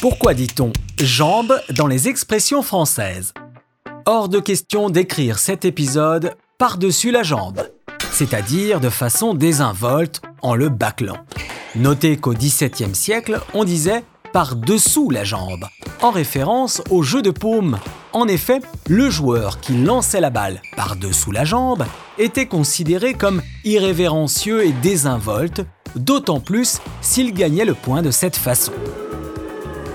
Pourquoi dit-on jambes dans les expressions françaises? Hors de question d'écrire cet épisode par-dessus la jambe, c'est-à-dire de façon désinvolte en le bâclant. Notez qu'au XVIIe siècle, on disait par-dessous la jambe, en référence au jeu de paume. En effet, le joueur qui lançait la balle par-dessous la jambe était considéré comme irrévérencieux et désinvolte, d'autant plus s'il gagnait le point de cette façon.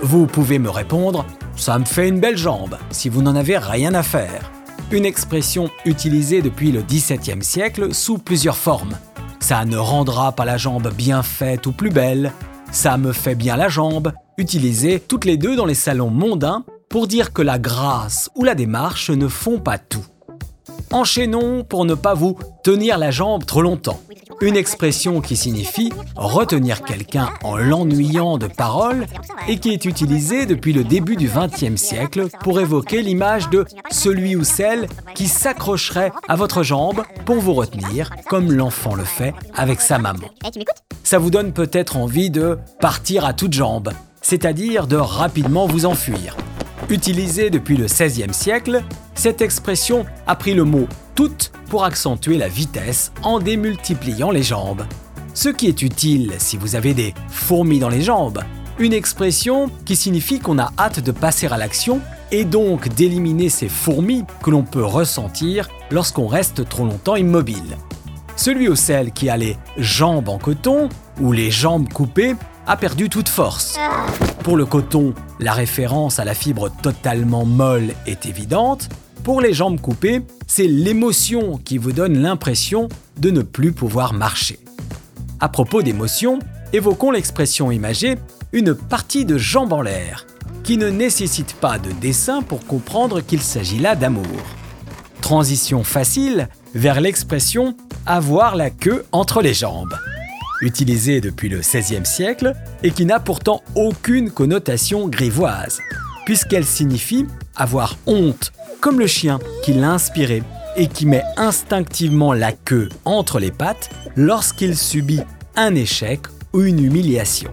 Vous pouvez me répondre Ça me fait une belle jambe, si vous n'en avez rien à faire. Une expression utilisée depuis le XVIIe siècle sous plusieurs formes. Ça ne rendra pas la jambe bien faite ou plus belle. Ça me fait bien la jambe, utilisées toutes les deux dans les salons mondains pour dire que la grâce ou la démarche ne font pas tout. Enchaînons pour ne pas vous tenir la jambe trop longtemps. Une expression qui signifie retenir quelqu'un en l'ennuyant de paroles et qui est utilisée depuis le début du XXe siècle pour évoquer l'image de celui ou celle qui s'accrocherait à votre jambe pour vous retenir, comme l'enfant le fait avec sa maman. Ça vous donne peut-être envie de partir à toutes jambes, c'est-à-dire de rapidement vous enfuir. Utilisée depuis le XVIe siècle, cette expression a pris le mot toute pour accentuer la vitesse en démultipliant les jambes. Ce qui est utile si vous avez des fourmis dans les jambes. Une expression qui signifie qu'on a hâte de passer à l'action et donc d'éliminer ces fourmis que l'on peut ressentir lorsqu'on reste trop longtemps immobile. Celui ou celle qui a les jambes en coton ou les jambes coupées a perdu toute force. Pour le coton, la référence à la fibre totalement molle est évidente. Pour les jambes coupées, c'est l'émotion qui vous donne l'impression de ne plus pouvoir marcher. À propos d'émotion, évoquons l'expression imagée une partie de jambes en l'air, qui ne nécessite pas de dessin pour comprendre qu'il s'agit là d'amour. Transition facile vers l'expression avoir la queue entre les jambes utilisée depuis le XVIe siècle et qui n'a pourtant aucune connotation grivoise, puisqu'elle signifie avoir honte, comme le chien qui l'a inspiré et qui met instinctivement la queue entre les pattes lorsqu'il subit un échec ou une humiliation.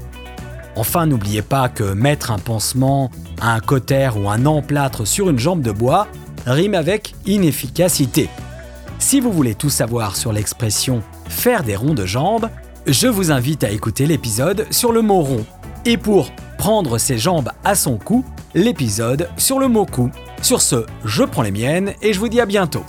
Enfin, n'oubliez pas que mettre un pansement, un cotère ou un emplâtre sur une jambe de bois rime avec inefficacité. Si vous voulez tout savoir sur l'expression faire des ronds de jambes, je vous invite à écouter l'épisode sur le mot rond. Et pour prendre ses jambes à son cou, l'épisode sur le mot cou. Sur ce, je prends les miennes et je vous dis à bientôt.